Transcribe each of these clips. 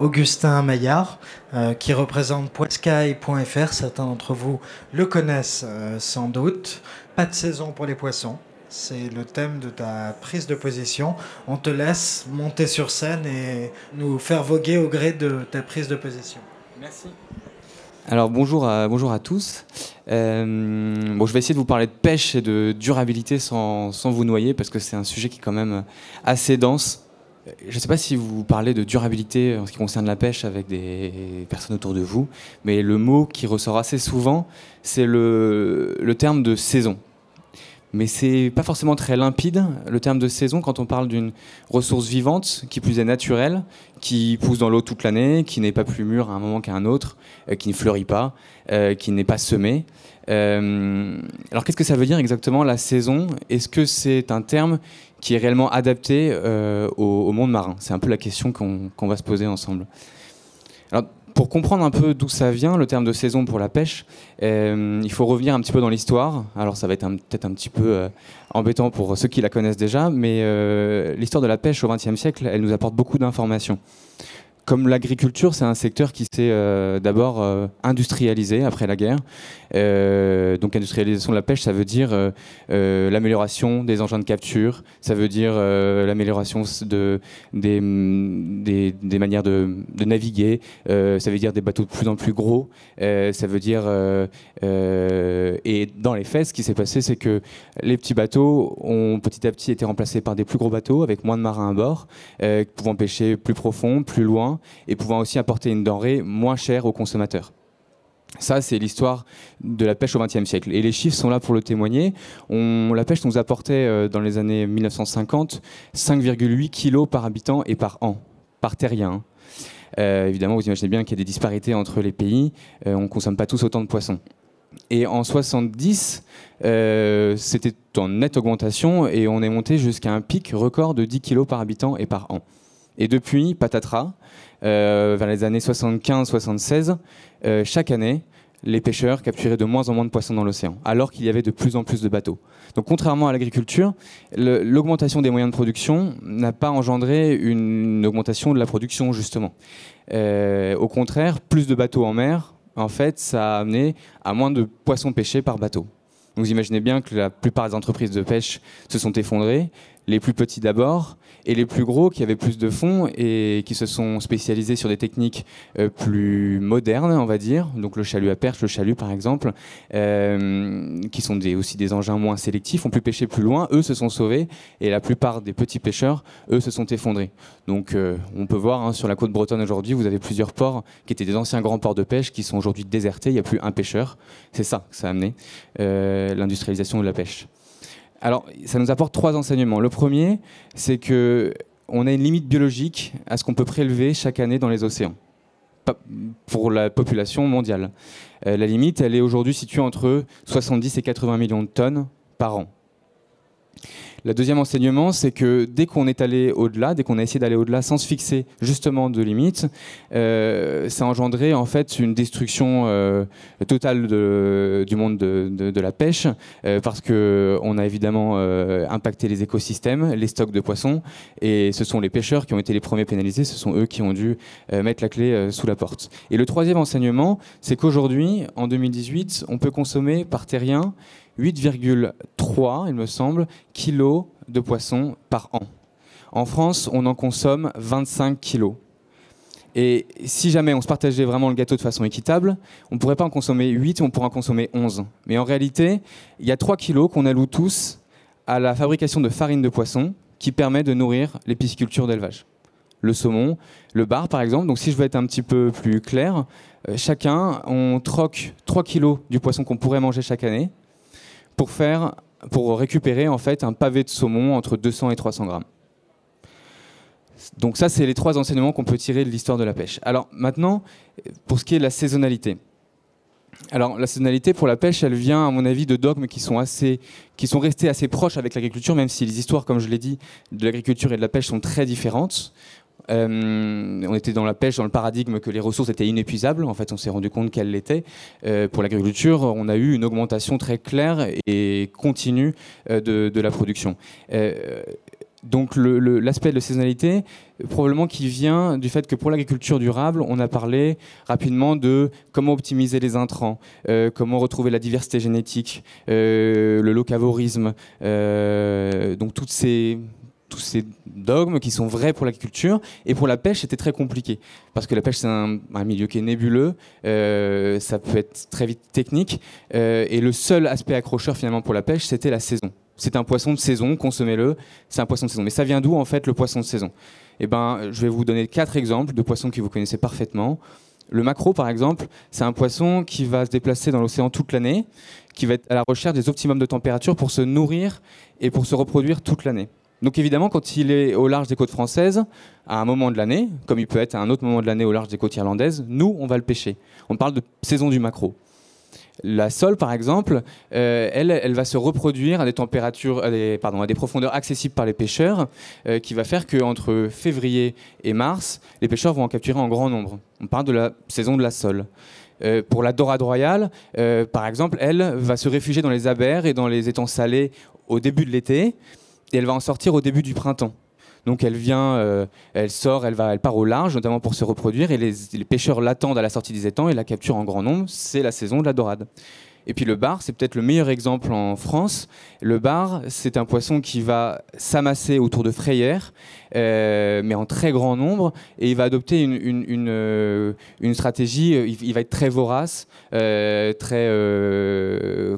Augustin Maillard, euh, qui représente poiscaille.fr. Certains d'entre vous le connaissent euh, sans doute. Pas de saison pour les poissons. C'est le thème de ta prise de position. On te laisse monter sur scène et nous faire voguer au gré de ta prise de position. Merci. Alors bonjour à, bonjour à tous. Euh, je vais essayer de vous parler de pêche et de durabilité sans vous noyer parce que c'est un sujet qui est quand même assez dense. Je ne sais pas si vous parlez de durabilité en ce qui concerne la pêche avec des personnes autour de vous, mais le mot qui ressort assez souvent, c'est le, terme de saison mais c'est pas forcément très limpide le terme de saison quand on parle d'une ressource vivante qui plus est naturelle, qui pousse dans l'eau toute l'année, qui n'est pas plus mûre à un moment qu'à un autre, euh, qui ne fleurit pas, euh, qui n'est pas semée. Euh, alors qu'est-ce que ça veut dire exactement la saison? Est-ce que c'est un terme qui est réellement adapté au, monde marin C'est un peu la question qu'on va se poser ensemble. Pour comprendre un peu d'où ça vient, le terme de saison pour la pêche, euh, il faut revenir un petit peu dans l'histoire. Alors ça va être peut-être un petit peu euh, embêtant pour ceux qui la connaissent déjà, mais euh, l'histoire de la pêche au XXe siècle, elle nous apporte beaucoup d'informations comme l'agriculture, c'est un secteur qui s'est euh, d'abord euh, industrialisé après la guerre. Euh, donc industrialisation de la pêche, ça veut dire l'amélioration des engins de capture, ça veut dire l'amélioration de, des, des, manières de, de naviguer, ça veut dire des bateaux de plus en plus gros, ça veut dire... et dans les faits, ce qui s'est passé, c'est que les petits bateaux ont petit à petit été remplacés par des plus gros bateaux avec moins de marins à bord, pouvant pêcher plus profond, plus loin et pouvant aussi apporter une denrée moins chère aux consommateurs. Ça, c'est l'histoire de la pêche au XXe siècle. Et les chiffres sont là pour le témoigner. On, la pêche nous apportait, euh, dans les années 1950, 5,8 kilos par habitant et par an, par terrien. Euh, évidemment, vous imaginez bien qu'il y a des disparités entre les pays. Euh, on ne consomme pas tous autant de poissons. Et en 70, c'était en nette augmentation et on est monté jusqu'à un pic record de 10 kilos par habitant et par an. Et depuis, patatras, euh, vers les années 75-76, euh, chaque année, les pêcheurs capturaient de moins en moins de poissons dans l'océan, alors qu'il y avait de plus en plus de bateaux. Donc contrairement à l'agriculture, l'augmentation des moyens de production n'a pas engendré une augmentation de la production, justement. Euh, au contraire, plus de bateaux en mer, en fait, ça a amené à moins de poissons pêchés par bateau. vous imaginez bien que la plupart des entreprises de pêche se sont effondrées, les plus petits d'abord, et les plus gros qui avaient plus de fonds et qui se sont spécialisés sur des techniques euh, plus modernes, on va dire, donc le chalut à perche, le chalut par exemple, euh, qui sont aussi des engins moins sélectifs, ont pu pêcher plus loin, eux se sont sauvés, et la plupart des petits pêcheurs, eux, se sont effondrés. Donc euh, on peut voir hein, sur la côte bretonne aujourd'hui, vous avez plusieurs ports qui étaient des anciens grands ports de pêche qui sont aujourd'hui désertés, il n'y a plus un pêcheur. C'est ça que ça a amené, l'industrialisation de la pêche. Alors, ça nous apporte trois enseignements. Le premier, c'est que on a une limite biologique à ce qu'on peut prélever chaque année dans les océans pour la population mondiale. Euh, la limite, elle est aujourd'hui située entre 70 et 80 millions de tonnes par an. Le deuxième enseignement, c'est que dès qu'on est allé au-delà, dès qu'on a essayé d'aller au-delà sans se fixer justement de limites, euh, ça a engendré en fait une destruction euh, totale du monde de, la pêche, euh, parce qu'on a évidemment impacté les écosystèmes, les stocks de poissons, et ce sont les pêcheurs qui ont été les premiers pénalisés, ce sont eux qui ont dû mettre la clé sous la porte. Et le troisième enseignement, c'est qu'aujourd'hui, en 2018, on peut consommer par terrien 8,3, il me semble, kilos de poissons par an. En France, on en consomme 25 kilos. Et si jamais on se partageait vraiment le gâteau de façon équitable, on ne pourrait pas en consommer 8, on pourrait en consommer 11. Mais en réalité, il y a 3 kilos qu'on alloue tous à la fabrication de farine de poisson qui permet de nourrir les piscicultures d'élevage. Le saumon, le bar par exemple. Donc si je veux être un petit peu plus clair, euh, chacun, on troque 3 kilos du poisson qu'on pourrait manger chaque année pour, récupérer en fait un pavé de saumon entre 200 et 300 grammes. Donc ça, c'est les trois enseignements qu'on peut tirer de l'histoire de la pêche. Alors maintenant, pour ce qui est de la saisonnalité. Alors la saisonnalité pour la pêche, elle vient à mon avis de dogmes qui sont assez, qui sont restés assez proches avec l'agriculture, même si les histoires, comme je l'ai dit, de l'agriculture et de la pêche sont très différentes. Euh, on était dans la pêche, dans le paradigme que les ressources étaient inépuisables. En fait, on s'est rendu compte qu'elles l'étaient. Euh, pour l'agriculture, on a eu une augmentation très claire et continue euh, de, la production. donc l'aspect de saisonnalité, probablement qui vient du fait que pour l'agriculture durable, on a parlé rapidement de comment optimiser les intrants, comment retrouver la diversité génétique, le locavorisme, donc toutes ces, tous ces dogmes qui sont vrais pour l'agriculture. Et pour la pêche, c'était très compliqué. Parce que la pêche, c'est un, milieu qui est nébuleux, ça peut être très vite technique. et le seul aspect accrocheur finalement pour la pêche, c'était la saison c'est un poisson de saison, consommez-le, c'est un poisson de saison. Mais ça vient d'où en fait le poisson de saison? Eh ben, je vais vous donner quatre exemples de poissons que vous connaissez parfaitement. Le maquereau, par exemple, c'est un poisson qui va se déplacer dans l'océan toute l'année, qui va être à la recherche des optimums de température pour se nourrir et pour se reproduire toute l'année. Donc évidemment, quand il est au large des côtes françaises, à un moment de l'année, comme il peut être à un autre moment de l'année au large des côtes irlandaises, nous, on va le pêcher. On parle de saison du maquereau. La sole, par exemple, euh, elle, va se reproduire à des températures, à des profondeurs accessibles par les pêcheurs, euh, qui va faire qu'entre février et mars, les pêcheurs vont en capturer en grand nombre. On parle de la saison de la sole. Euh, pour la dorade royale, par exemple, elle va se réfugier dans les abers et dans les étangs salés au début de l'été, et elle va en sortir au début du printemps. Donc elle vient, euh, elle sort, elle, va, elle part au large, notamment pour se reproduire, et les, pêcheurs l'attendent à la sortie des étangs et la capturent en grand nombre. C'est la saison de la dorade. Et puis le bar, c'est peut-être le meilleur exemple en France. Le bar, c'est un poisson qui va s'amasser autour de frayères, euh, mais en très grand nombre, et il va adopter une, une, euh, stratégie, il, va être très vorace, très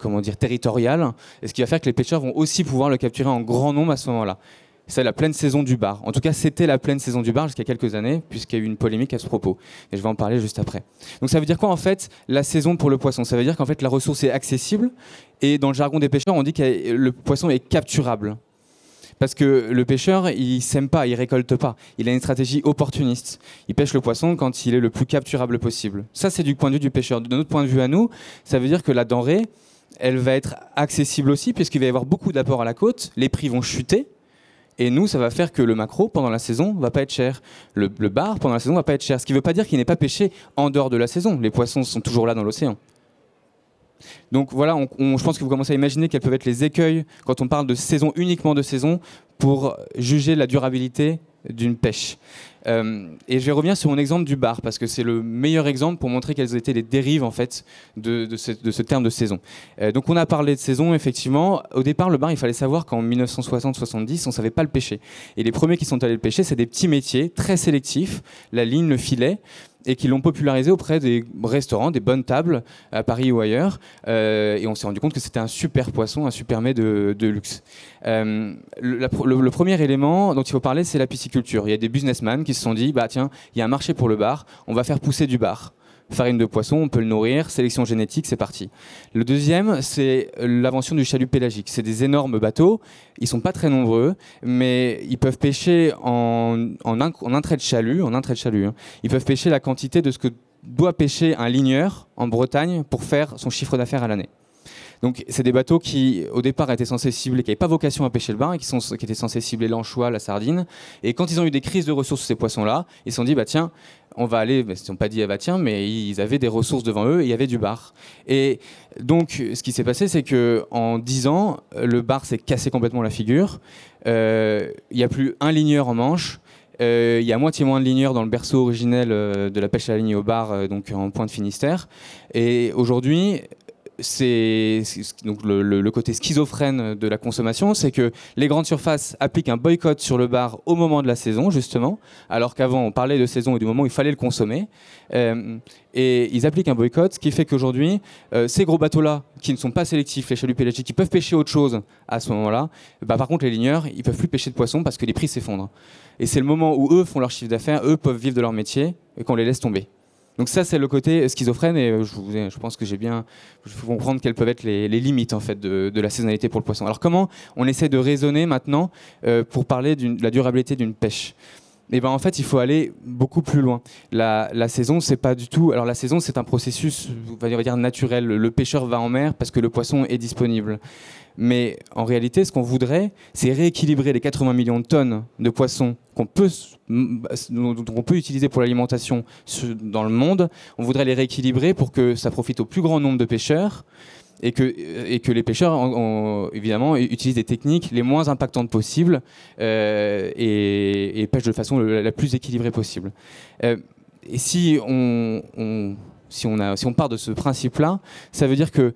comment dire, territorial, et ce qui va faire que les pêcheurs vont aussi pouvoir le capturer en grand nombre à ce moment-là c'est la pleine saison du bar. En tout cas, c'était la pleine saison du bar jusqu'à quelques années, puisqu'il y a eu une polémique à ce propos. Et je vais en parler juste après. Donc ça veut dire quoi en fait la saison pour le poisson? Ça veut dire qu'en fait la ressource est accessible, et dans le jargon des pêcheurs, on dit que le poisson est capturable. Parce que le pêcheur, il sème pas, il récolte pas. Il a une stratégie opportuniste. Il pêche le poisson quand il est le plus capturable possible. Ça, c'est du point de vue du pêcheur. De notre point de vue à nous, ça veut dire que la denrée, elle va être accessible aussi, puisqu'il va y avoir beaucoup d'apports à la côte. Les prix vont chuter et nous, ça va faire que le macro, pendant la saison, va pas être cher. Le, bar, pendant la saison, va pas être cher. Ce qui ne veut pas dire qu'il n'est pas pêché en dehors de la saison. Les poissons sont toujours là dans l'océan. Donc voilà, je pense que vous commencez à imaginer quels peuvent être les écueils quand on parle de saison, uniquement de saison, pour juger la durabilité d'une pêche. Euh, et je vais revenir sur mon exemple du bar, parce que c'est le meilleur exemple pour montrer quelles étaient les dérives en fait, de, ce, terme de saison. Euh, donc on a parlé de saison, effectivement. Au départ, le bar, il fallait savoir qu'en 1960-70, on ne savait pas le pêcher. Et les premiers qui sont allés le pêcher, c'est des petits métiers très sélectifs, la ligne, le filet, et qui l'ont popularisé auprès des restaurants, des bonnes tables à Paris ou ailleurs. Euh, et on s'est rendu compte que c'était un super poisson, un super mets de, luxe. Euh, le, premier élément dont il faut parler, c'est la pisciculture. Il y a des businessmen qui se sont dit, bah tiens, il y a un marché pour le bar, on va faire pousser du bar farine de poisson, on peut le nourrir, sélection génétique, c'est parti. Le deuxième, c'est l'invention du chalut pélagique. C'est des énormes bateaux, ils sont pas très nombreux, mais ils peuvent pêcher en, un, trait de chalut, en un trait de chalut. Hein. Ils peuvent pêcher la quantité de ce que doit pêcher un ligneur en Bretagne pour faire son chiffre d'affaires à l'année. Donc, c'est des bateaux qui, au départ, étaient censés cibler, qui n'avaient pas vocation à pêcher le bar, et qui, étaient censés cibler l'anchois, la sardine. Et quand ils ont eu des crises de ressources ces poissons-là, ils se sont dit, bah tiens, on va aller, ils n'ont pas dit, ah bah tiens, mais ils avaient des ressources devant eux et il y avait du bar. Et donc, ce qui s'est passé, c'est que en 10 ans, le bar s'est cassé complètement la figure. Euh, il n'y a plus un ligneur en manche. Euh, il y a moitié moins de ligneurs dans le berceau originel euh, de la pêche à la ligne au bar, donc en pointe Finistère. Et aujourd'hui, c'est donc le, côté schizophrène de la consommation, c'est que les grandes surfaces appliquent un boycott sur le bar au moment de la saison, justement, alors qu'avant on parlait de saison et du moment où il fallait le consommer. Euh, et ils appliquent un boycott, ce qui fait qu'aujourd'hui, euh, ces gros bateaux-là, qui ne sont pas sélectifs, les chaluts pélagiques, qui peuvent pêcher autre chose à ce moment-là, bah, par contre les ligneurs, ils peuvent plus pêcher de poissons parce que les prix s'effondrent. Et c'est le moment où eux font leur chiffre d'affaires, eux peuvent vivre de leur métier et qu'on les laisse tomber. Donc ça, c'est le côté schizophrène et euh, je, pense que j'ai bien, je faut comprendre quelles peuvent être les, limites en fait de, la saisonnalité pour le poisson. Alors comment on essaie de raisonner maintenant euh, pour parler de la durabilité d'une pêche? Eh ben en fait, il faut aller beaucoup plus loin. La, saison, c'est pas du tout. Alors la saison, c'est un processus, on va dire naturel. Le pêcheur va en mer parce que le poisson est disponible. Mais en réalité, ce qu'on voudrait, c'est rééquilibrer les 80 millions de tonnes de poissons qu'on peut utiliser pour l'alimentation dans le monde. On voudrait les rééquilibrer pour que ça profite au plus grand nombre de pêcheurs et que, les pêcheurs, évidemment, utilisent des techniques les moins impactantes possibles et, pêchent de façon la, plus équilibrée possible. et si on, si on, part de ce principe-là, ça veut dire que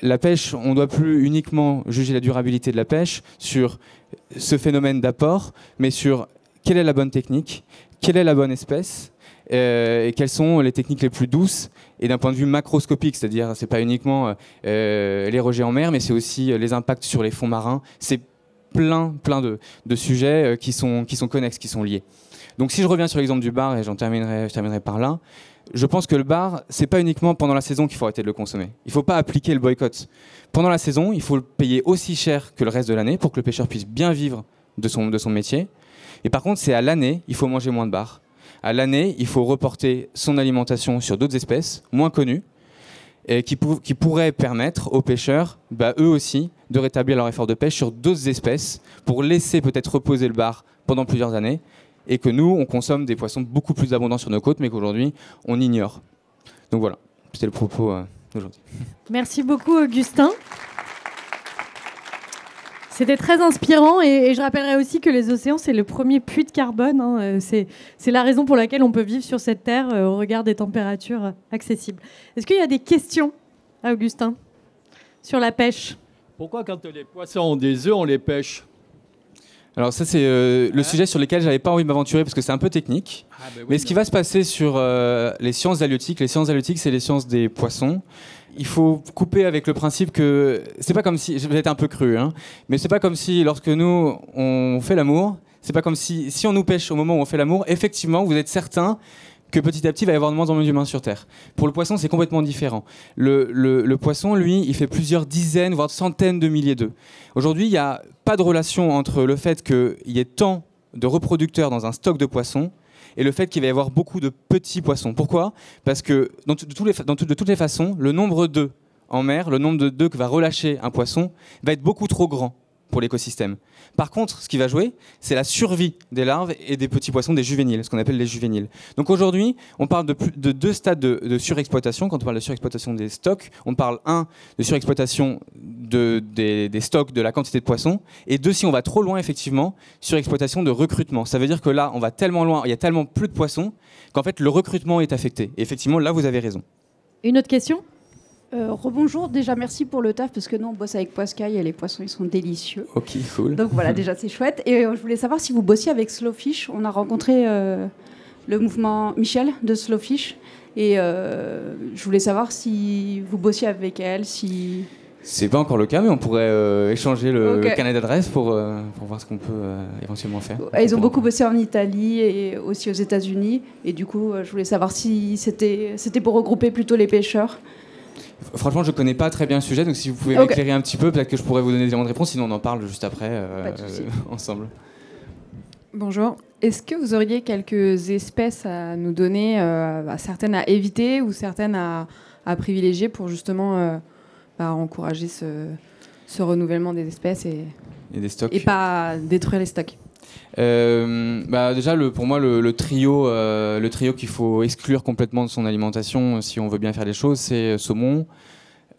la pêche, on ne doit plus uniquement juger la durabilité de la pêche sur ce phénomène d'apport, mais sur quelle est la bonne technique, quelle est la bonne espèce, euh, et quelles sont les techniques les plus douces, et d'un point de vue macroscopique, c'est-à-dire c'est pas uniquement euh, les rejets en mer, mais c'est aussi les impacts sur les fonds marins. C'est plein, plein de, sujets euh, qui, sont, qui sont connexes, qui sont liés. Donc si je reviens sur l'exemple du bar, et j'en terminerai, je terminerai par là, je pense que le bar, c'est pas uniquement pendant la saison qu'il faut arrêter de le consommer. Il faut pas appliquer le boycott. Pendant la saison, il faut le payer aussi cher que le reste de l'année pour que le pêcheur puisse bien vivre de son, de son métier. Et par contre, c'est à l'année, il faut manger moins de bar. À l'année, il faut reporter son alimentation sur d'autres espèces moins connues et qui, pourraient permettre aux pêcheurs, bah, eux aussi, de rétablir leur effort de pêche sur d'autres espèces pour laisser peut-être reposer le bar pendant plusieurs années et que nous, on consomme des poissons beaucoup plus abondants sur nos côtes, mais qu'aujourd'hui, on ignore. Donc voilà, c'était le propos euh, d'aujourd'hui. Merci beaucoup, Augustin. C'était très inspirant et, je rappellerai aussi que les océans, c'est le premier puits de carbone. Hein. Euh, c'est la raison pour laquelle on peut vivre sur cette terre euh, au regard des températures accessibles. Est-ce qu'il y a des questions Augustin sur la pêche? Pourquoi quand les poissons ont des œufs, on les pêche? Alors ça c'est euh, le sujet sur lequel j'avais pas envie de m'aventurer parce que c'est un peu technique. Ah, bah Mais ce qui va se passer sur euh, les sciences halieutiques, les sciences halieutiques c'est les sciences des poissons. Il faut couper avec le principe que c'est pas comme si, je vais être un peu cru, hein, mais c'est pas comme si lorsque nous on fait l'amour, c'est pas comme si si on nous pêche au moment où on fait l'amour, effectivement vous êtes certain que petit à petit, il va y avoir de moins en moins d'humains sur Terre. Pour le poisson, c'est complètement différent. Le, poisson, lui, il fait plusieurs dizaines, voire centaines de milliers d'œufs. Aujourd'hui, il n'y a pas de relation entre le fait qu'il y ait tant de reproducteurs dans un stock de poissons et le fait qu'il va y avoir beaucoup de petits poissons. Pourquoi? Parce que de toutes les façons, le nombre d'œufs en mer, le nombre d'œufs que va relâcher un poisson, va être beaucoup trop grand pour l'écosystème. Par contre, ce qui va jouer, c'est la survie des larves et des petits poissons, des juvéniles, ce qu'on appelle les juvéniles. Donc aujourd'hui, on parle de, de deux stades de, surexploitation. Quand on parle de surexploitation des stocks, on parle, un, de surexploitation des, stocks, de la quantité de poissons, et deux, si on va trop loin, effectivement, surexploitation de recrutement. Ça veut dire que là, on va tellement loin, il y a tellement plus de poissons, qu'en fait, le recrutement est affecté. Et effectivement, là, vous avez raison. Une autre question? Euh, rebonjour, déjà merci pour le taf parce que nous on bosse avec Poiscaille et les poissons ils sont délicieux. Ok, cool. Donc voilà, déjà c'est chouette. Et euh, je voulais savoir si vous bossiez avec Slowfish. On a rencontré euh, le mouvement Michel de Slowfish et je voulais savoir si vous bossiez avec elle, si. C'est pas encore le cas, mais on pourrait échanger le, carnet d'adresse pour, pour voir ce qu'on peut éventuellement faire. Ils ont beaucoup bossé en Italie et aussi aux États-Unis. Et du coup, je voulais savoir si c'était pour regrouper plutôt les pêcheurs. Franchement, je ne connais pas très bien le sujet, donc si vous pouvez m'éclairer un petit peu, peut-être que je pourrais vous donner des éléments de réponse, sinon on en parle juste après euh, ensemble. Bonjour. Est-ce que vous auriez quelques espèces à nous donner, euh, certaines à éviter ou certaines à, privilégier pour justement euh, bah, encourager ce, renouvellement des espèces et, et, des stocks. et pas détruire les stocks? Euh, bah déjà, le, pour moi, le, trio, euh, le trio qu'il faut exclure complètement de son alimentation si on veut bien faire les choses, c'est saumon,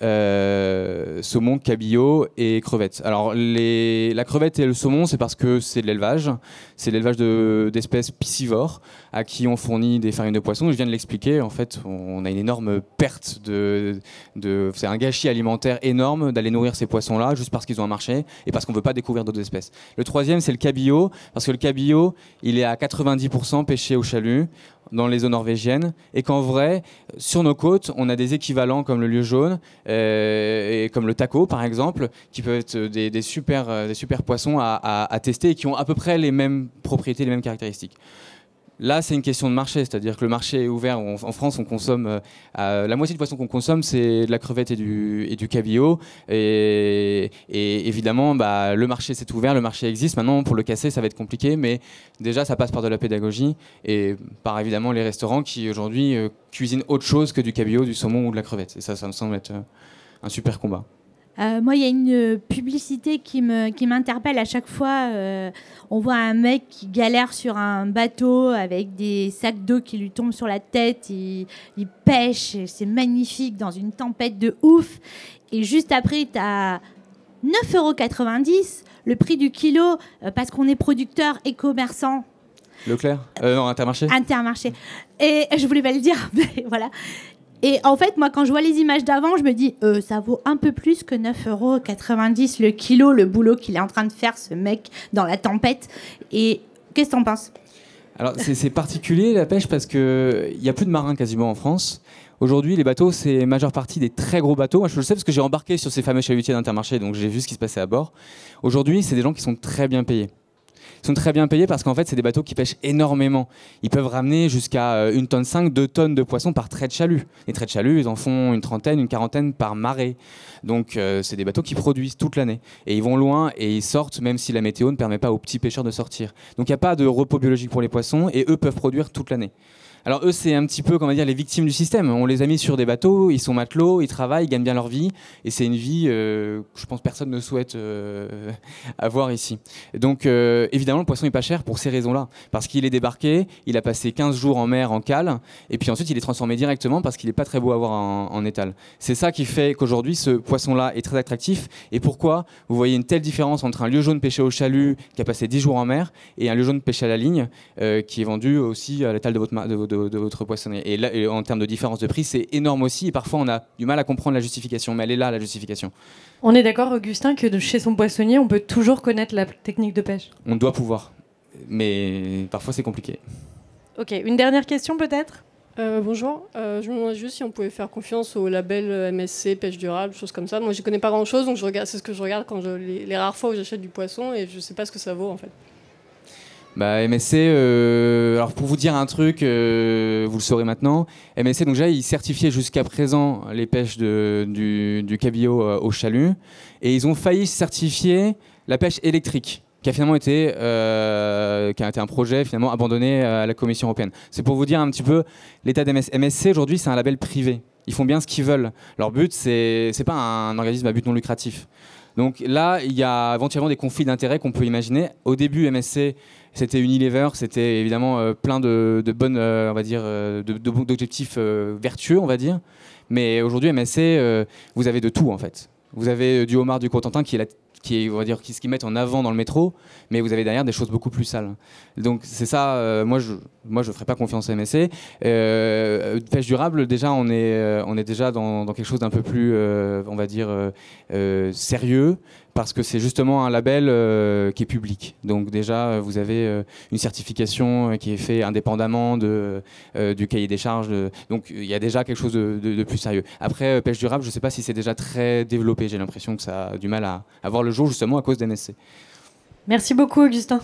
euh, saumon, cabillaud et crevettes. Alors la crevette et le saumon, c'est parce que c'est de l'élevage, c'est l'élevage d'espèces piscivores à qui on fournit des farines de poisson. Je viens de l'expliquer, en fait, on a une énorme perte de, de c'est un gâchis alimentaire énorme d'aller nourrir ces poissons-là juste parce qu'ils ont un marché et parce qu'on veut pas découvrir d'autres espèces. Le troisième, c'est le cabillaud, parce que le cabillaud, il est à 90% pêché au chalut dans les eaux norvégiennes et qu'en vrai, sur nos côtes, on a des équivalents comme le lieu jaune euh, et comme le taco par exemple, qui peuvent être des, super, euh, des super poissons à, à, tester et qui ont à peu près les mêmes propriétés, les mêmes caractéristiques. Là, c'est une question de marché, c'est-à-dire que le marché est ouvert. en France, on consomme euh, la moitié du poisson qu'on consomme, c'est de la crevette et du, cabillaud. Et, évidemment, bah, le marché s'est ouvert, le marché existe. Maintenant, pour le casser, ça va être compliqué, mais déjà, ça passe par de la pédagogie et par évidemment les restaurants qui aujourd'hui euh, cuisinent autre chose que du cabillaud, du saumon ou de la crevette. Et ça, ça me semble être euh, un super combat. Euh, moi, il y a une publicité qui m'interpelle qui à chaque fois. Euh, on voit un mec qui galère sur un bateau avec des sacs d'eau qui lui tombent sur la tête. Il, il pêche, c'est magnifique dans une tempête de ouf. Et juste après, tu as 9,90 euros, le prix du kilo, euh, parce qu'on est producteur et commerçant. Leclerc? Non, Intermarché? Intermarché. Et je voulais pas le dire, mais voilà. Et en fait, moi, quand je vois les images d'avant, je me dis, euh, ça vaut un peu plus que 9,90 euros le kilo, le boulot qu'il est en train de faire, ce mec, dans la tempête. Et qu'est-ce que t'en penses? Alors, c'est particulier, la pêche, parce qu'il n'y a plus de marins quasiment en France. Aujourd'hui, les bateaux, c'est majeure partie des très gros bateaux. Moi, je le sais parce que j'ai embarqué sur ces fameux chalutiers d'Intermarché, donc j'ai vu ce qui se passait à bord. Aujourd'hui, c'est des gens qui sont très bien payés sont très bien payés parce qu'en fait, c'est des bateaux qui pêchent énormément. Ils peuvent ramener jusqu'à euh, une tonne 5, 2 tonnes de poissons par trait de chalut. Les traits de chalut, ils en font une trentaine, une quarantaine par marée. Donc, euh, c'est des bateaux qui produisent toute l'année. Et ils vont loin et ils sortent même si la météo ne permet pas aux petits pêcheurs de sortir. Donc, il n'y a pas de repos biologique pour les poissons et eux peuvent produire toute l'année. Alors eux, c'est un petit peu, comment dire, les victimes du système. On les a mis sur des bateaux, ils sont matelots, ils travaillent, ils gagnent bien leur vie, et c'est une vie euh, que je pense personne ne souhaite euh, avoir ici. Donc euh, évidemment, le poisson est pas cher pour ces raisons-là, parce qu'il est débarqué, il a passé 15 jours en mer en cale, et puis ensuite il est transformé directement parce qu'il n'est pas très beau à voir en, en étal. C'est ça qui fait qu'aujourd'hui, ce poisson-là est très attractif. Et pourquoi vous voyez une telle différence entre un lieu jaune pêché au chalut qui a passé 10 jours en mer et un lieu jaune pêché à la ligne qui est vendu aussi à l'étal de votre, de, de, votre poissonnerie. Et là, en termes de différence de prix, c'est énorme aussi. Et parfois, on a du mal à comprendre la justification, mais elle est là, la justification. On est d'accord, Augustin, que chez son poissonnier, on peut toujours connaître la technique de pêche On doit pouvoir. Mais parfois, c'est compliqué. Ok, une dernière question peut-être? Euh, bonjour, euh, je me demandais juste si on pouvait faire confiance au label MSC pêche durable, choses comme ça. Moi, je connais pas grand-chose, donc c'est ce que je regarde quand je, les, les rares fois où j'achète du poisson et je sais pas ce que ça vaut en fait. Bah, MSC, euh, alors pour vous dire un truc, euh, vous le saurez maintenant, MSC, donc déjà, il certifiait jusqu'à présent les pêches du, du, cabillaud euh, au chalut, et ils ont failli certifier la pêche électrique qui a finalement été, qui a été un projet finalement abandonné à la Commission européenne. C'est pour vous dire un petit peu l'état d'MSC. MSC aujourd'hui, c'est un label privé. Ils font bien ce qu'ils veulent. Leur but, c'est pas un organisme à but non lucratif. Donc là, il y a éventuellement des conflits d'intérêts qu'on peut imaginer. Au début, MSC c'était Unilever, c'était évidemment euh, plein de, bonnes, euh, on va dire, euh, d'objectifs vertueux, on va dire. Mais aujourd'hui, MSC, vous avez de tout en fait. Vous avez du homard du Cotentin qui est la qui est, on va dire, qui, ce qu'ils mettent en avant dans le métro, mais vous avez derrière des choses beaucoup plus sales. Donc c'est ça, moi je moi je ferai pas confiance à MSC. Euh, pêche durable, déjà on est on est déjà dans, dans quelque chose d'un peu plus, on va dire, sérieux parce que c'est justement un label qui est public. Donc déjà, vous avez une certification qui est faite indépendamment du cahier des charges. donc il y a déjà quelque chose de, plus sérieux. Après, pêche durable, je ne sais pas si c'est déjà très développé. J'ai l'impression que ça a du mal à avoir le jour justement à cause d'MSC. Merci beaucoup Augustin.